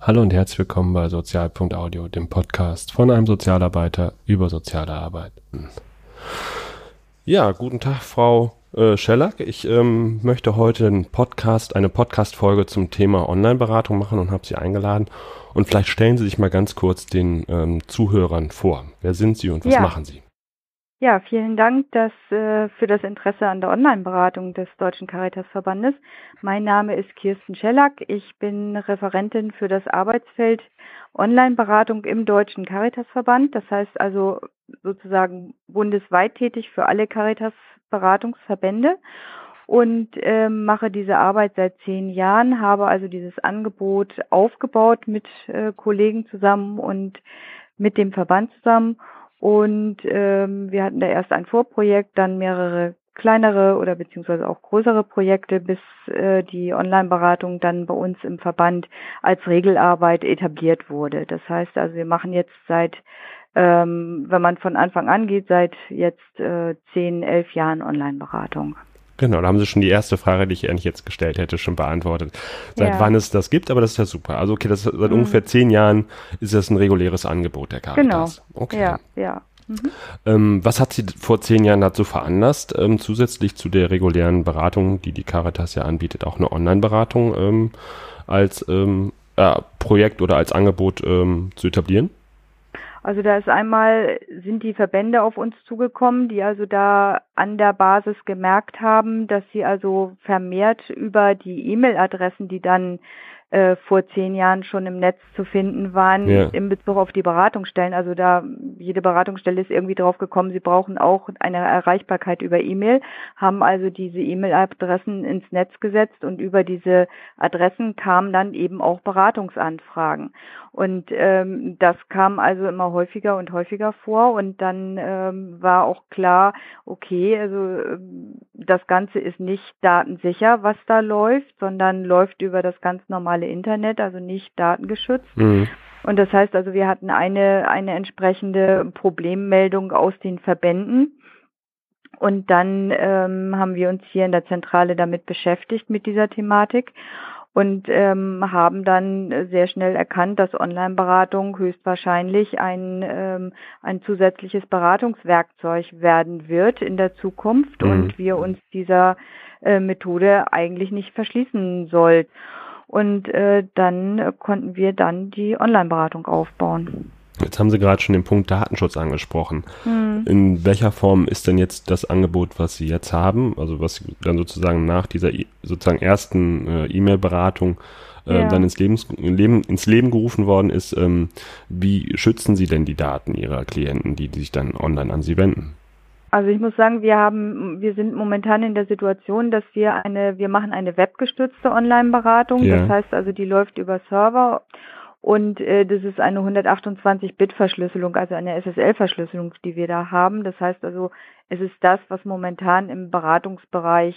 Hallo und herzlich willkommen bei Sozial.audio, dem Podcast von einem Sozialarbeiter über soziale Arbeit. Ja, guten Tag, Frau äh, Schellack. Ich ähm, möchte heute einen Podcast, eine Podcast-Folge zum Thema Online-Beratung machen und habe Sie eingeladen. Und vielleicht stellen Sie sich mal ganz kurz den ähm, Zuhörern vor. Wer sind Sie und was Ja. machen Sie? Ja, vielen Dank dass, äh, für das Interesse an der Online-Beratung des Deutschen Caritas-Verbandes. Mein Name ist Kirsten Schellack. Ich bin Referentin für das Arbeitsfeld Online-Beratung im Deutschen Caritas-Verband. Das heißt also sozusagen bundesweit tätig für alle Caritas-Beratungsverbände und ähm, mache diese Arbeit seit zehn Jahren, habe also dieses Angebot aufgebaut mit äh, Kollegen zusammen und mit dem Verband zusammen. Und ähm, wir hatten da erst ein Vorprojekt, dann mehrere kleinere oder beziehungsweise auch größere Projekte, bis äh, die Online-Beratung dann bei uns im Verband als Regelarbeit etabliert wurde. Das heißt also, wir machen jetzt seit, ähm, wenn man von Anfang an geht, seit jetzt äh, zehn, elf Jahren Online-Beratung. Genau, da haben Sie schon die erste Frage, die ich eigentlich jetzt gestellt hätte, schon beantwortet. Seit Ja. wann es das gibt, aber das ist ja super. Also okay, das seit Mhm. ungefähr zehn Jahren ist das ein reguläres Angebot der Caritas. Genau. Okay. Ja, ja. Mhm. Ähm, was hat Sie vor zehn Jahren dazu veranlasst, ähm, zusätzlich zu der regulären Beratung, die die Caritas ja anbietet, auch eine Online-Beratung ähm, als ähm, äh, Projekt oder als Angebot ähm, zu etablieren? Also da ist einmal, sind die Verbände auf uns zugekommen, die also da an der Basis gemerkt haben, dass sie also vermehrt über die E-Mail-Adressen, die dann äh, vor zehn Jahren schon im Netz zu finden waren, Ja. in Bezug auf die Beratungsstellen. Also da jede Beratungsstelle ist irgendwie drauf gekommen, sie brauchen auch eine Erreichbarkeit über E-Mail, haben also diese E-Mail-Adressen ins Netz gesetzt und über diese Adressen kamen dann eben auch Beratungsanfragen. Und ähm, das kam also immer häufiger und häufiger vor und dann ähm, war auch klar, okay, also ähm, das Ganze ist nicht datensicher, was da läuft, sondern läuft über das ganz normale Internet, also nicht datengeschützt. Mhm. Und das heißt also, wir hatten eine, eine entsprechende Problemmeldung aus den Verbänden. Und dann ähm, haben wir uns hier in der Zentrale damit beschäftigt mit dieser Thematik und ähm, haben dann sehr schnell erkannt, dass Online-Beratung höchstwahrscheinlich ein, ähm, ein zusätzliches Beratungswerkzeug werden wird in der Zukunft Mhm. und wir uns dieser äh, Methode eigentlich nicht verschließen sollten. Und äh, dann äh, konnten wir dann die Online-Beratung aufbauen. Jetzt haben Sie gerade schon den Punkt Datenschutz angesprochen. Hm. In welcher Form ist denn jetzt das Angebot, was Sie jetzt haben, also was dann sozusagen nach dieser sozusagen ersten äh, E-Mail-Beratung äh, Ja. dann ins, Lebens, Leben, ins Leben gerufen worden ist, ähm, wie schützen Sie denn die Daten Ihrer Klienten, die, die sich dann online an Sie wenden? Also ich muss sagen, wir haben, wir sind momentan in der Situation, dass wir eine, wir machen eine webgestützte Online-Beratung. Ja. Das heißt also, die läuft über Server und äh, das ist eine 128-Bit-Verschlüsselung, also eine SSL-Verschlüsselung, die wir da haben. Das heißt also, es ist das, was momentan im Beratungsbereich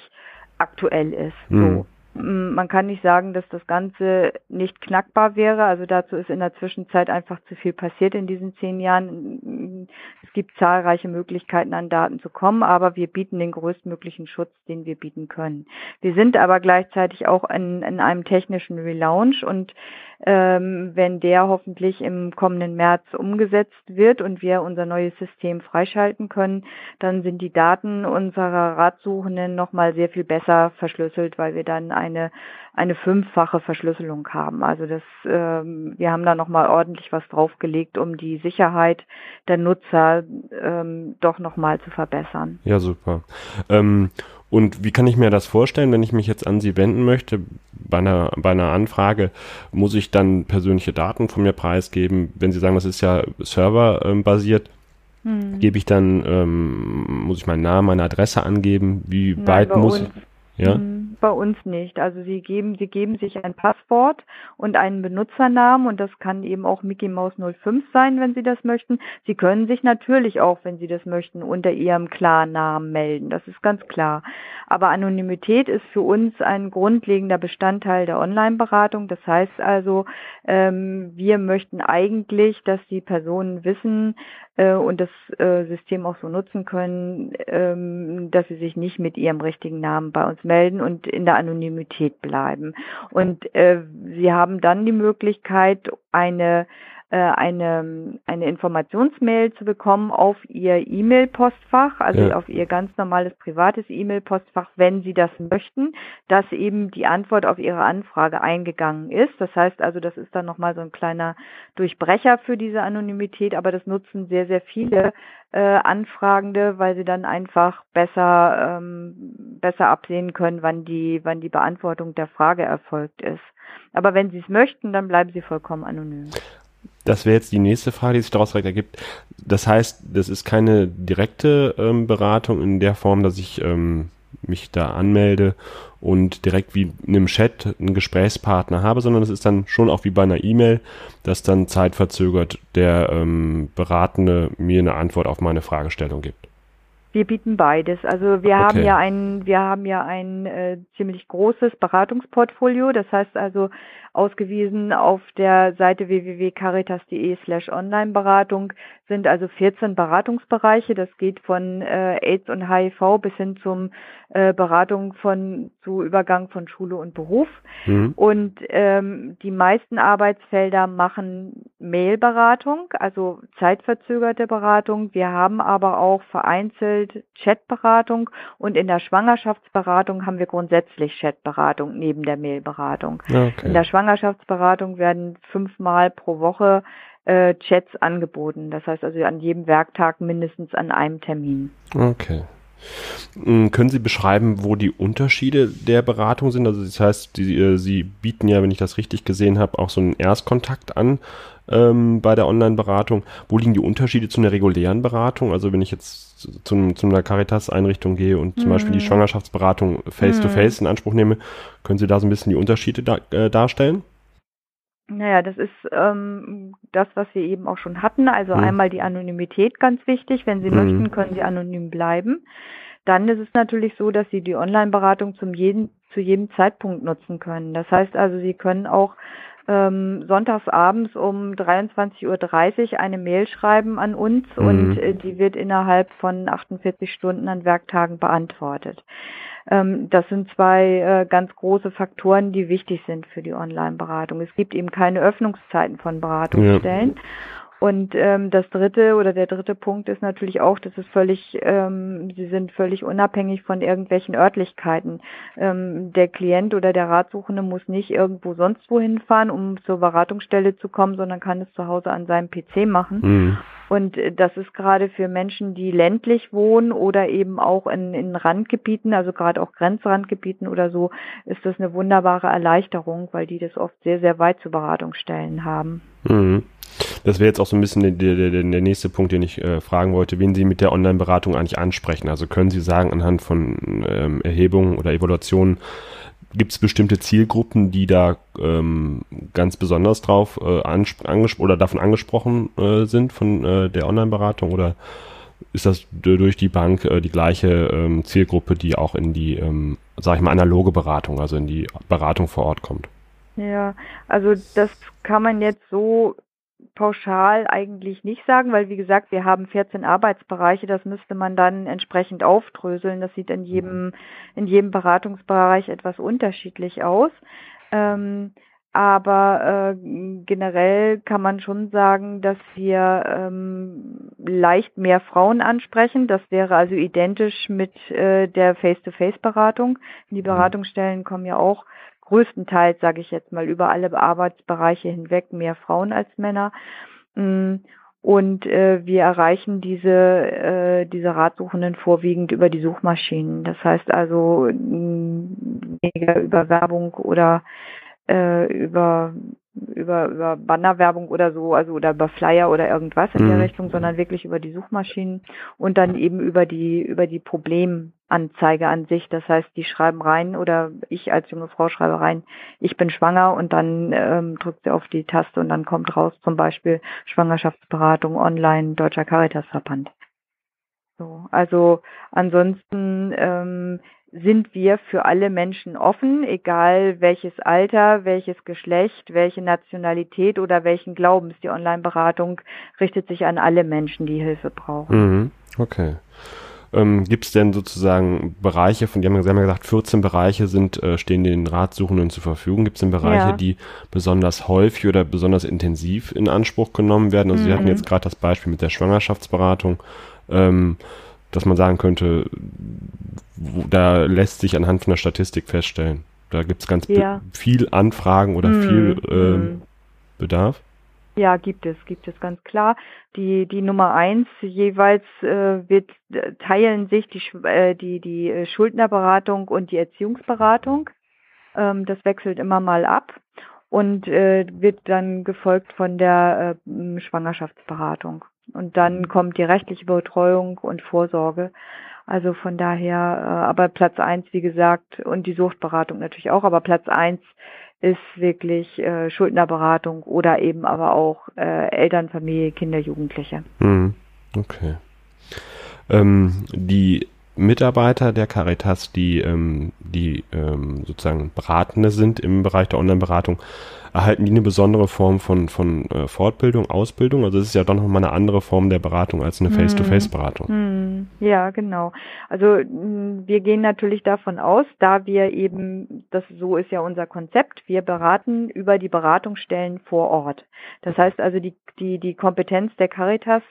aktuell ist. Mhm. So. Man kann nicht sagen, dass das Ganze nicht knackbar wäre. Also dazu ist in der Zwischenzeit einfach zu viel passiert in diesen zehn Jahren. Es gibt zahlreiche Möglichkeiten, an Daten zu kommen, aber wir bieten den größtmöglichen Schutz, den wir bieten können. Wir sind aber gleichzeitig auch in, in einem technischen Relaunch und ähm, wenn der hoffentlich im kommenden März umgesetzt wird und wir unser neues System freischalten können, dann sind die Daten unserer Ratsuchenden nochmal sehr viel besser verschlüsselt, weil wir dann eine, eine fünffache Verschlüsselung haben. Also das, ähm, wir haben da nochmal ordentlich was draufgelegt, um die Sicherheit der Nutzer ähm, doch nochmal zu verbessern. Ja, super. Ähm, und wie kann ich mir das vorstellen, wenn ich mich jetzt an Sie wenden möchte? Bei einer, bei einer Anfrage muss ich dann persönliche Daten von mir preisgeben. Wenn Sie sagen, das ist ja serverbasiert, Hm. gebe ich dann, ähm, muss ich meinen Namen, meine Adresse angeben? Wie Nein, weit muss uns- Ja? Mm, Bei uns nicht. Also Sie geben, Sie geben sich ein Passwort und einen Benutzernamen und das kann eben auch Mickey Mouse 05 sein, wenn Sie das möchten. Sie können sich natürlich auch, wenn Sie das möchten, unter Ihrem Klarnamen melden. Das ist ganz klar. Aber Anonymität ist für uns ein grundlegender Bestandteil der Online-Beratung. Das heißt also, ähm, wir möchten eigentlich, dass die Personen wissen äh, und das äh, System auch so nutzen können, ähm, dass sie sich nicht mit ihrem richtigen Namen bei uns melden und in der Anonymität bleiben. Und äh, Sie haben dann die Möglichkeit, eine eine, eine Informationsmail zu bekommen auf Ihr E-Mail-Postfach, also ja. auf Ihr ganz normales privates E-Mail-Postfach, wenn Sie das möchten, dass eben die Antwort auf Ihre Anfrage eingegangen ist. Das heißt also, das ist dann nochmal so ein kleiner Durchbrecher für diese Anonymität, aber das nutzen sehr, sehr viele äh, Anfragende, weil sie dann einfach besser, ähm, besser absehen können, wann die, wann die Beantwortung der Frage erfolgt ist. Aber wenn Sie es möchten, dann bleiben Sie vollkommen anonym. Das wäre jetzt die nächste Frage, die sich daraus ergibt. Das heißt, das ist keine direkte ähm, Beratung in der Form, dass ich ähm, mich da anmelde und direkt wie in einem Chat einen Gesprächspartner habe, sondern es ist dann schon auch wie bei einer E-Mail, dass dann zeitverzögert der ähm, Beratende mir eine Antwort auf meine Fragestellung gibt. Wir bieten beides. Also wir okay. haben ja ein, wir haben ja ein äh, ziemlich großes Beratungsportfolio. Das heißt also ausgewiesen auf der Seite www.caritas.de slash Online-Beratung sind also 14 Beratungsbereiche. Das geht von äh, AIDS und HIV bis hin zum äh, Beratung von zu Übergang von Schule und Beruf. Mhm. Und ähm, die meisten Arbeitsfelder machen Mailberatung, also zeitverzögerte Beratung. Wir haben aber auch vereinzelt Chatberatung und in der Schwangerschaftsberatung haben wir grundsätzlich Chatberatung neben der Mailberatung. Okay. In der Schwangerschaftsberatung werden fünfmal pro Woche äh, Chats angeboten. Das heißt also an jedem Werktag mindestens an einem Termin. Okay. Hm, können Sie beschreiben, wo die Unterschiede der Beratung sind? Also das heißt, die, äh, Sie bieten ja, wenn ich das richtig gesehen habe, auch so einen Erstkontakt an ähm, bei der Online-Beratung. Wo liegen die Unterschiede zu einer regulären Beratung? Also wenn ich jetzt zu, zu einer Caritas-Einrichtung gehe und zum mhm. Beispiel die hm. Schwangerschaftsberatung face-to-face -face in Anspruch nehme, können Sie da so ein bisschen die Unterschiede da, äh, darstellen? Naja, das ist ähm, das, was wir eben auch schon hatten. Also mhm. einmal die Anonymität ganz wichtig. Wenn Sie mhm. möchten, können Sie anonym bleiben. Dann ist es natürlich so, dass Sie die Online-Beratung zum jeden, zu jedem Zeitpunkt nutzen können. Das heißt also, Sie können auch ähm, sonntags abends um 23.30 Uhr eine Mail schreiben an uns mhm. und äh, die wird innerhalb von 48 Stunden an Werktagen beantwortet. Ähm, das sind zwei äh, ganz große Faktoren, die wichtig sind für die Online-Beratung. Es gibt eben keine Öffnungszeiten von Beratungsstellen. Ja. Und ähm, das dritte oder der dritte Punkt ist natürlich auch, dass es völlig, ähm, sie sind völlig unabhängig von irgendwelchen Örtlichkeiten. Ähm, der Klient oder der Ratsuchende muss nicht irgendwo sonst wohin fahren, um zur Beratungsstelle zu kommen, sondern kann es zu Hause an seinem PC machen. Mhm. Und äh, das ist gerade für Menschen, die ländlich wohnen oder eben auch in, in Randgebieten, also gerade auch Grenzrandgebieten oder so, ist das eine wunderbare Erleichterung, weil die das oft sehr, sehr weit zu Beratungsstellen haben. Mhm. Das wäre jetzt auch so ein bisschen der, der, der, nächste Punkt, den ich äh, fragen wollte, wen Sie mit der Online-Beratung eigentlich ansprechen. Also können Sie sagen, anhand von ähm, Erhebungen oder Evaluationen, gibt es bestimmte Zielgruppen, die da ähm, ganz besonders drauf äh, oder davon angesprochen äh, sind von äh, der Online-Beratung oder ist das durch die Bank äh, die gleiche ähm, Zielgruppe, die auch in die, ähm, sag ich mal, analoge Beratung, also in die Beratung vor Ort kommt? Ja, also das kann man jetzt so pauschal eigentlich nicht sagen, weil wie gesagt, wir haben 14 Arbeitsbereiche, das müsste man dann entsprechend aufdröseln. Das sieht in jedem, in jedem Beratungsbereich etwas unterschiedlich aus. Ähm, aber äh, generell kann man schon sagen, dass wir ähm, leicht mehr Frauen ansprechen. Das wäre also identisch mit äh, der Face-to-Face-Beratung. Die mhm. Beratungsstellen kommen ja auch größtenteils, sage ich jetzt mal, über alle Arbeitsbereiche hinweg mehr Frauen als Männer. Mm, und äh, wir erreichen diese, äh, diese Ratsuchenden vorwiegend über die Suchmaschinen. Das heißt also mm, weniger über Werbung oder äh, über über über Bannerwerbung oder so, also oder über Flyer oder irgendwas in mhm. der Richtung, sondern wirklich über die Suchmaschinen und dann eben über die über die Problemanzeige an sich. Das heißt, die schreiben rein oder ich als junge Frau schreibe rein, ich bin schwanger und dann ähm, drückt sie auf die Taste und dann kommt raus zum Beispiel Schwangerschaftsberatung online Deutscher Caritasverband. So, also ansonsten ähm, sind wir für alle Menschen offen, egal welches Alter, welches Geschlecht, welche Nationalität oder welchen Glaubens. Die Online-Beratung richtet sich an alle Menschen, die Hilfe brauchen. Mhm. Okay. Ähm, Gibt es denn sozusagen Bereiche, von die haben ja gesagt, 14 Bereiche sind, äh, stehen den Ratsuchenden zur Verfügung. Gibt es denn Bereiche, ja. die besonders häufig oder besonders intensiv in Anspruch genommen werden? Also mhm. Sie hatten jetzt gerade das Beispiel mit der Schwangerschaftsberatung, ähm, dass man sagen könnte, da lässt sich anhand von der Statistik feststellen. Da gibt es ganz ja. viel Anfragen oder mhm. viel äh, mhm. Bedarf. Ja, gibt es, gibt es ganz klar. Die, die Nummer eins jeweils äh, wird, teilen sich die, äh, die, die äh, Schuldnerberatung und die Erziehungsberatung. Ähm, das wechselt immer mal ab und äh, wird dann gefolgt von der äh, Schwangerschaftsberatung. Und dann kommt die rechtliche Betreuung und Vorsorge. Also von daher, äh, aber Platz eins, wie gesagt, und die Suchtberatung natürlich auch, aber Platz eins ist wirklich äh, Schuldnerberatung oder eben aber auch äh, Elternfamilie, Kinder, Jugendliche. Mhm. Okay. Ähm, die Mitarbeiter der Caritas, die, ähm, die ähm, sozusagen Beratende sind im Bereich der Online-Beratung, erhalten die eine besondere Form von, von äh, Fortbildung, Ausbildung? Also es ist ja doch nochmal eine andere Form der Beratung als eine hm. Face-to-Face-Beratung. Hm. Ja, genau. Also hm, wir gehen natürlich davon aus, da wir eben, das so ist ja unser Konzept, wir beraten über die Beratungsstellen vor Ort. Das heißt also die, die, die Kompetenz der Caritas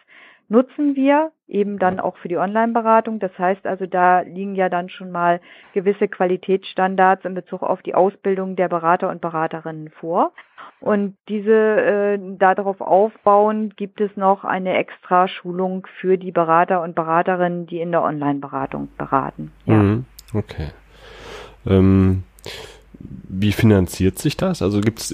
nutzen wir eben dann auch für die Online-Beratung. Das heißt also, da liegen ja dann schon mal gewisse Qualitätsstandards in Bezug auf die Ausbildung der Berater und Beraterinnen vor. Und diese äh, darauf aufbauen, gibt es noch eine extra Schulung für die Berater und Beraterinnen, die in der Online-Beratung beraten. Ja. Mhm, okay. Ähm, wie finanziert sich das? Also gibt's,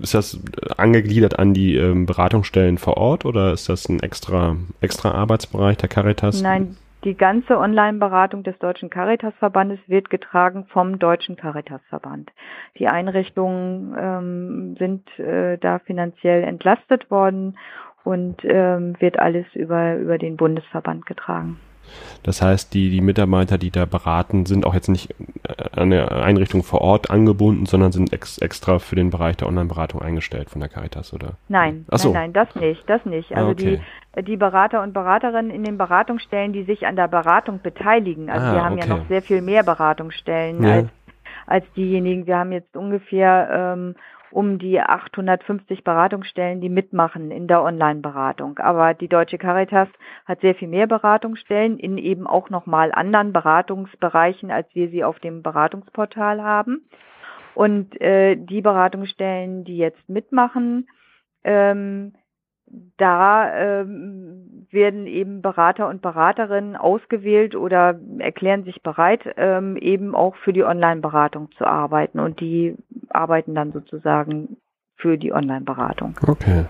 ist das angegliedert an die ähm, Beratungsstellen vor Ort oder ist das ein extra, extra Arbeitsbereich der Caritas? Nein, die ganze Online-Beratung des Deutschen Caritas-Verbandes wird getragen vom Deutschen Caritas-Verband. Die Einrichtungen ähm, sind äh, da finanziell entlastet worden und ähm, wird alles über, über den Bundesverband getragen. Das heißt, die, die Mitarbeiter, die da beraten, sind auch jetzt nicht an eine Einrichtung vor Ort angebunden, sondern sind ex, extra für den Bereich der Online-Beratung eingestellt von der Caritas, oder? Nein, so. nein, nein, das nicht, das nicht. Also ah, okay. die, die Berater und Beraterinnen in den Beratungsstellen, die sich an der Beratung beteiligen, also ah, wir haben okay. ja noch sehr viel mehr Beratungsstellen ja. als, als diejenigen. Wir haben jetzt ungefähr ähm, um die 850 Beratungsstellen, die mitmachen in der Online-Beratung. Aber die Deutsche Caritas hat sehr viel mehr Beratungsstellen in eben auch nochmal anderen Beratungsbereichen, als wir sie auf dem Beratungsportal haben. Und äh, die Beratungsstellen, die jetzt mitmachen, ähm, da ähm, werden eben Berater und Beraterinnen ausgewählt oder erklären sich bereit, ähm, eben auch für die Online-Beratung zu arbeiten. Und die arbeiten dann sozusagen für die Online-Beratung. Okay.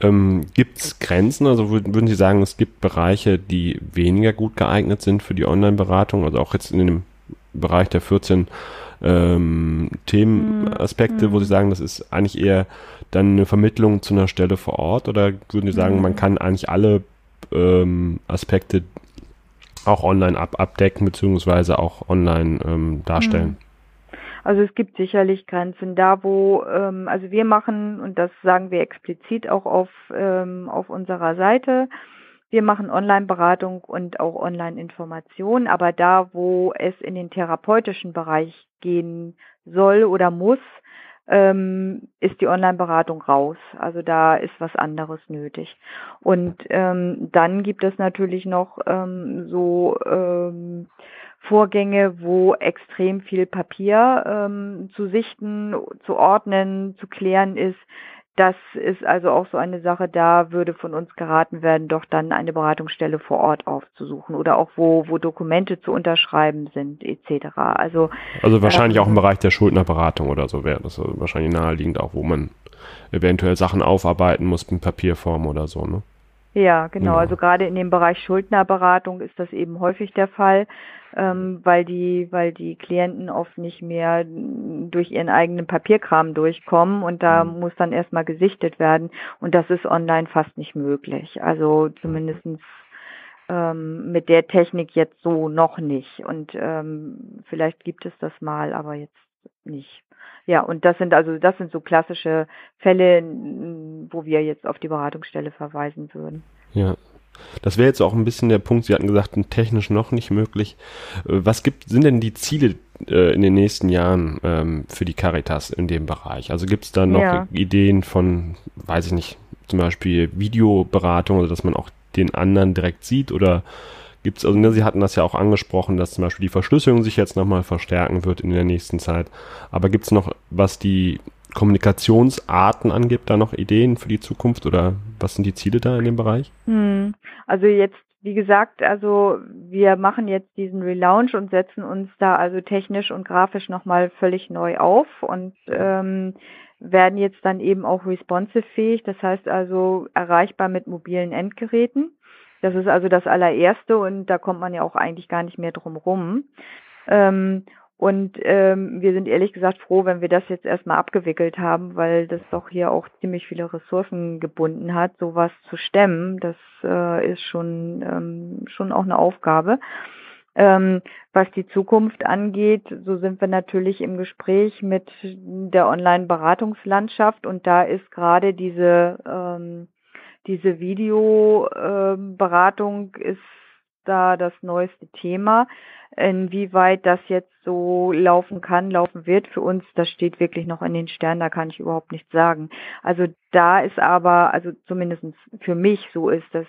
Ähm, gibt es Grenzen? Also würden Sie sagen, es gibt Bereiche, die weniger gut geeignet sind für die Online-Beratung? Also auch jetzt in dem Bereich der 14 ähm, Themenaspekte, hm. wo Sie sagen, das ist eigentlich eher dann eine Vermittlung zu einer Stelle vor Ort? Oder würden Sie sagen, man hm. kann eigentlich alle ähm, Aspekte auch online ab abdecken, beziehungsweise auch online ähm, darstellen? Hm. Also es gibt sicherlich Grenzen. Da, wo, ähm, also wir machen, und das sagen wir explizit auch auf, ähm, auf unserer Seite, wir machen Online-Beratung und auch Online-Information, aber da, wo es in den therapeutischen Bereich gehen soll oder muss, ähm, ist die Online-Beratung raus. Also da ist was anderes nötig. Und ähm, dann gibt es natürlich noch ähm, so ähm, Vorgänge, wo extrem viel Papier ähm, zu sichten, zu ordnen, zu klären ist. Das ist also auch so eine Sache, da würde von uns geraten werden, doch dann eine Beratungsstelle vor Ort aufzusuchen oder auch wo, wo Dokumente zu unterschreiben sind, etc. Also, also wahrscheinlich ähm, auch im Bereich der Schuldnerberatung oder so wäre das wahrscheinlich naheliegend auch, wo man eventuell Sachen aufarbeiten muss in Papierform oder so, ne? Ja, genau. Ja. Also gerade in dem Bereich Schuldnerberatung ist das eben häufig der Fall, ähm, weil die, weil die Klienten oft nicht mehr durch ihren eigenen Papierkram durchkommen und da mhm. muss dann erstmal gesichtet werden und das ist online fast nicht möglich. Also zumindestens ähm, mit der Technik jetzt so noch nicht und ähm, vielleicht gibt es das mal, aber jetzt nicht. Ja, und das sind also, das sind so klassische Fälle, wo wir jetzt auf die Beratungsstelle verweisen würden. Ja. Das wäre jetzt auch ein bisschen der Punkt, Sie hatten gesagt, technisch noch nicht möglich. Äh, was gibt, sind denn die Ziele äh, in den nächsten Jahren ähm, für die Caritas in dem Bereich? Also gibt es da noch ja. Ideen von, weiß ich nicht, zum Beispiel Videoberatung, also dass man auch den anderen direkt sieht oder gibt es, also ne, Sie hatten das ja auch angesprochen, dass zum Beispiel die Verschlüsselung sich jetzt nochmal verstärken wird in der nächsten Zeit. Aber gibt es noch, was die Kommunikationsarten angeht, da noch Ideen für die Zukunft oder was sind die Ziele da in dem Bereich? Hm, also jetzt, wie gesagt, also wir machen jetzt diesen Relaunch und setzen uns da also technisch und grafisch nochmal völlig neu auf und ähm, werden jetzt dann eben auch responsive fähig, das heißt also erreichbar mit mobilen Endgeräten. Das ist also das allererste und da kommt man ja auch eigentlich gar nicht mehr drum rum. Ähm, und ähm, wir sind ehrlich gesagt froh, wenn wir das jetzt erstmal abgewickelt haben, weil das doch hier auch ziemlich viele Ressourcen gebunden hat, sowas zu stemmen. Das äh, ist schon, ähm, schon auch eine Aufgabe. Ähm, was die Zukunft angeht, so sind wir natürlich im Gespräch mit der Online-Beratungslandschaft und da ist gerade diese ähm, diese Videoberatung äh, ist da das neueste Thema. Inwieweit das jetzt so laufen kann, laufen wird für uns, das steht wirklich noch in den Sternen, da kann ich überhaupt nichts sagen. Also da ist aber, also zumindest für mich so ist, dass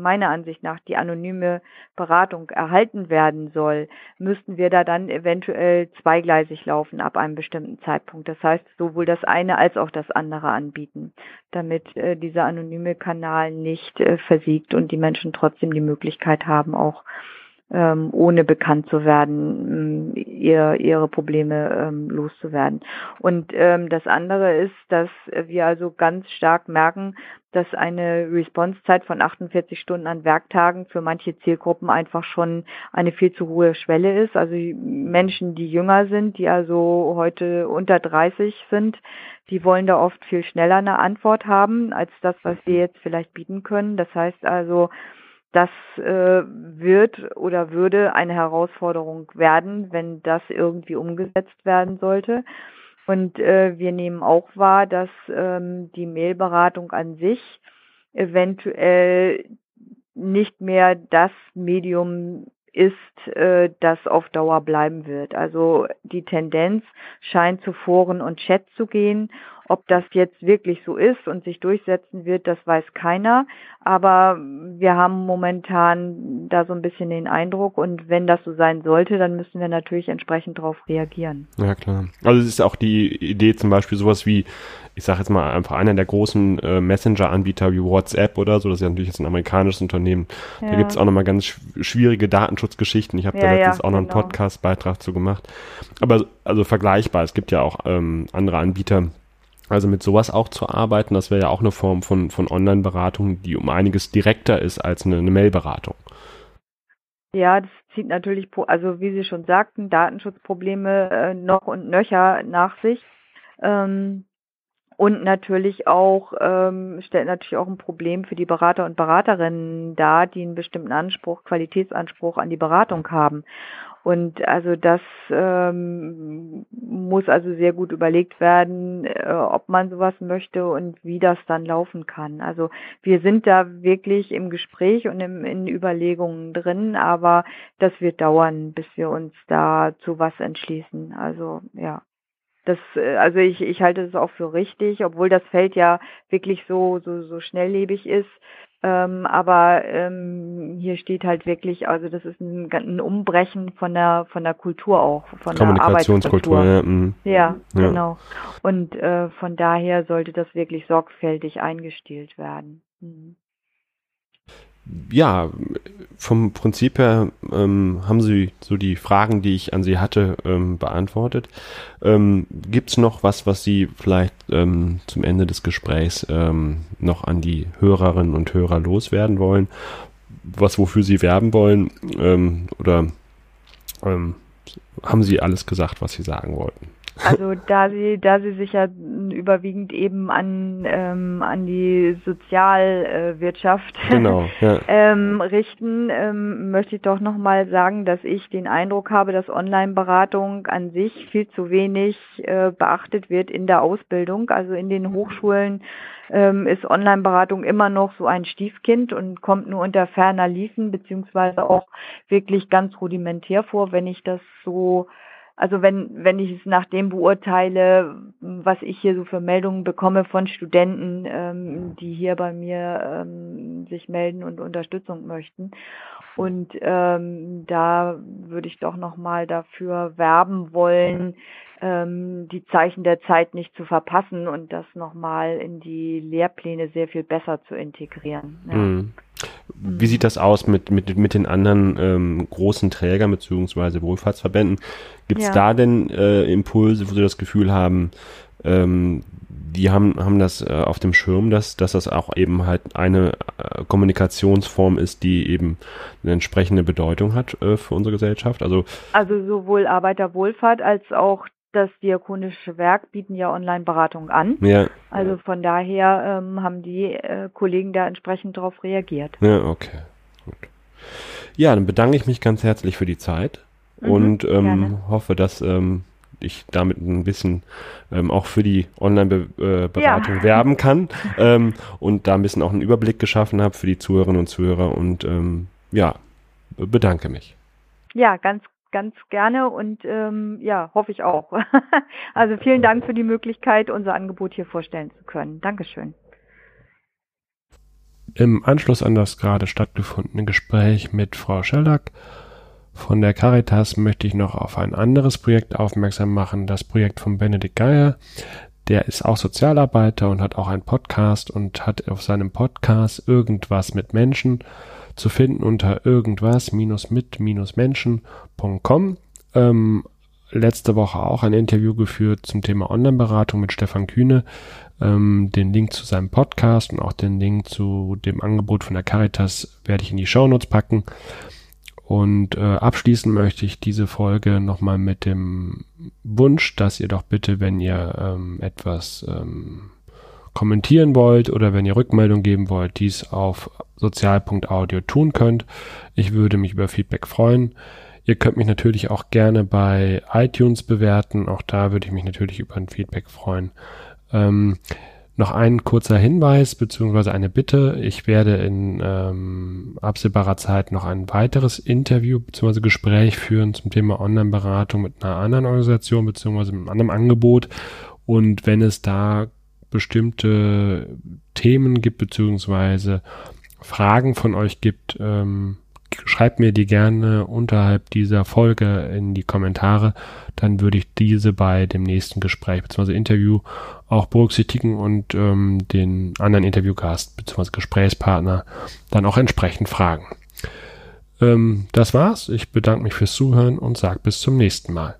meiner Ansicht nach die anonyme Beratung erhalten werden soll, müssten wir da dann eventuell zweigleisig laufen ab einem bestimmten Zeitpunkt. Das heißt, sowohl das eine als auch das andere anbieten, damit äh, dieser anonyme Kanal nicht äh, versiegt und die Menschen trotzdem die Möglichkeit haben, auch ähm, ohne bekannt zu werden, ähm, ihr, ihre Probleme ähm, loszuwerden. Und ähm, das andere ist, dass wir also ganz stark merken, dass eine Response-Zeit von 48 Stunden an Werktagen für manche Zielgruppen einfach schon eine viel zu hohe Schwelle ist. Also Menschen, die jünger sind, die also heute unter 30 sind, die wollen da oft viel schneller eine Antwort haben als das, was wir jetzt vielleicht bieten können. Das heißt also, das äh, wird oder würde eine Herausforderung werden, wenn das irgendwie umgesetzt werden sollte. Und äh, wir nehmen auch wahr, dass ähm, die Mailberatung an sich eventuell nicht mehr das Medium ist, äh, das auf Dauer bleiben wird. Also die Tendenz scheint zu Foren und Chat zu gehen ob das jetzt wirklich so ist und sich durchsetzen wird, das weiß keiner. Aber wir haben momentan da so ein bisschen den Eindruck und wenn das so sein sollte, dann müssen wir natürlich entsprechend darauf reagieren. Ja, klar. Also es ist auch die Idee zum Beispiel sowas wie, ich sage jetzt mal einfach einer der großen äh, Messenger-Anbieter wie WhatsApp oder so, das ist ja natürlich jetzt ein amerikanisches Unternehmen. Ja. Da gibt es auch nochmal ganz sch schwierige Datenschutzgeschichten. Ich habe ja, da letztens ja, auch noch einen genau. Podcast-Beitrag zu gemacht. Aber also vergleichbar, es gibt ja auch ähm, andere Anbieter, also mit sowas auch zu arbeiten, das wäre ja auch eine Form von, von Online-Beratung, die um einiges direkter ist als eine, eine Mail-Beratung. Ja, das zieht natürlich, also wie Sie schon sagten, Datenschutzprobleme äh, noch und nöcher nach sich. Ähm, und natürlich auch, ähm, stellt natürlich auch ein Problem für die Berater und Beraterinnen dar, die einen bestimmten Anspruch, Qualitätsanspruch an die Beratung haben. Und also das ähm, muss also sehr gut überlegt werden, äh, ob man sowas möchte und wie das dann laufen kann. Also wir sind da wirklich im Gespräch und im, in Überlegungen drin, aber das wird dauern, bis wir uns da zu was entschließen. Also ja. Das, äh, also ich, ich halte das auch für richtig, obwohl das Feld ja wirklich so, so, so schnelllebig ist. Ähm, aber ähm, hier steht halt wirklich, also das ist ein, ein, Umbrechen von der von der Kultur auch, von der Arbeitskultur. Ja, mhm. ja, ja, genau. Und äh, von daher sollte das wirklich sorgfältig eingestellt werden. Mhm ja, vom Prinzip her ähm, haben Sie so die Fragen, die ich an Sie hatte, ähm, beantwortet. Ähm, Gibt es noch was, was Sie vielleicht ähm, zum Ende des Gesprächs ähm, noch an die Hörerinnen und Hörer loswerden wollen? Was, wofür Sie werben wollen? Ähm, oder ähm, haben Sie alles gesagt, was Sie sagen wollten? Also da sie, da sie sich ja überwiegend eben an ähm, an die Sozialwirtschaft genau, ja. ähm, richten, ähm, möchte ich doch noch mal sagen, dass ich den Eindruck habe, dass Online-Beratung an sich viel zu wenig äh, beachtet wird in der Ausbildung. Also in den Hochschulen ähm, ist Online-Beratung immer noch so ein Stiefkind und kommt nur unter ferner Liefen beziehungsweise auch wirklich ganz rudimentär vor, wenn ich das so also wenn, wenn ich es nach dem beurteile, was ich hier so für Meldungen bekomme von Studenten, ähm, die hier bei mir ähm, sich melden und Unterstützung möchten. Und ähm, da würde ich doch nochmal dafür werben wollen, ähm, die Zeichen der Zeit nicht zu verpassen und das nochmal in die Lehrpläne sehr viel besser zu integrieren. Ja. Mhm. Wie sieht das aus mit, mit, mit den anderen ähm, großen Trägern bzw. Wohlfahrtsverbänden? Gibt es ja. da denn äh, Impulse, wo Sie das Gefühl haben, ähm, die haben, haben das äh, auf dem Schirm, dass, dass das auch eben halt eine äh, Kommunikationsform ist, die eben eine entsprechende Bedeutung hat äh, für unsere Gesellschaft? Also, also sowohl Arbeiterwohlfahrt als auch das Diakonische Werk bieten ja Online-Beratung an. Ja. Also von daher ähm, haben die äh, Kollegen da entsprechend darauf reagiert. Ja, okay. Gut. Ja, dann bedanke ich mich ganz herzlich für die Zeit mhm, und ähm, hoffe, dass ähm, ich damit ein bisschen ähm, auch für die Online-Beratung ja. werben kann ähm, und da ein bisschen auch einen Überblick geschaffen habe für die Zuhörerinnen und Zuhörer und ähm, ja, bedanke mich. Ja, ganz ganz gerne und ähm, ja, hoffe ich auch. also vielen Dank für die Möglichkeit, unser Angebot hier vorstellen zu können. Dankeschön. Im Anschluss an das gerade stattgefundene Gespräch mit Frau Schellack von der Caritas möchte ich noch auf ein anderes Projekt aufmerksam machen, das Projekt von Benedikt Geier. Der ist auch Sozialarbeiter und hat auch einen Podcast und hat auf seinem Podcast irgendwas mit Menschen zu finden unter irgendwas-mit-menschen.com. Ähm, letzte Woche auch ein Interview geführt zum Thema Online-Beratung mit Stefan Kühne. Ähm, den Link zu seinem Podcast und auch den Link zu dem Angebot von der Caritas werde ich in die Shownotes packen. Und äh, abschließen möchte ich diese Folge nochmal mit dem Wunsch, dass ihr doch bitte, wenn ihr ähm, etwas ähm, kommentieren wollt oder wenn ihr Rückmeldung geben wollt, dies auf sozial.audio tun könnt. Ich würde mich über Feedback freuen. Ihr könnt mich natürlich auch gerne bei iTunes bewerten. Auch da würde ich mich natürlich über ein Feedback freuen. Ähm, noch ein kurzer Hinweis beziehungsweise eine Bitte. Ich werde in ähm, absehbarer Zeit noch ein weiteres Interview beziehungsweise Gespräch führen zum Thema Online-Beratung mit einer anderen Organisation beziehungsweise mit einem anderen Angebot. Und wenn es da bestimmte Themen gibt, beziehungsweise Fragen von euch gibt, ähm, schreibt mir die gerne unterhalb dieser Folge in die Kommentare. Dann würde ich diese bei dem nächsten Gespräch bzw. Interview auch berücksichtigen und ähm, den anderen Interviewgast bzw. Gesprächspartner dann auch entsprechend fragen. Ähm, das war's. Ich bedanke mich fürs Zuhören und sage bis zum nächsten Mal.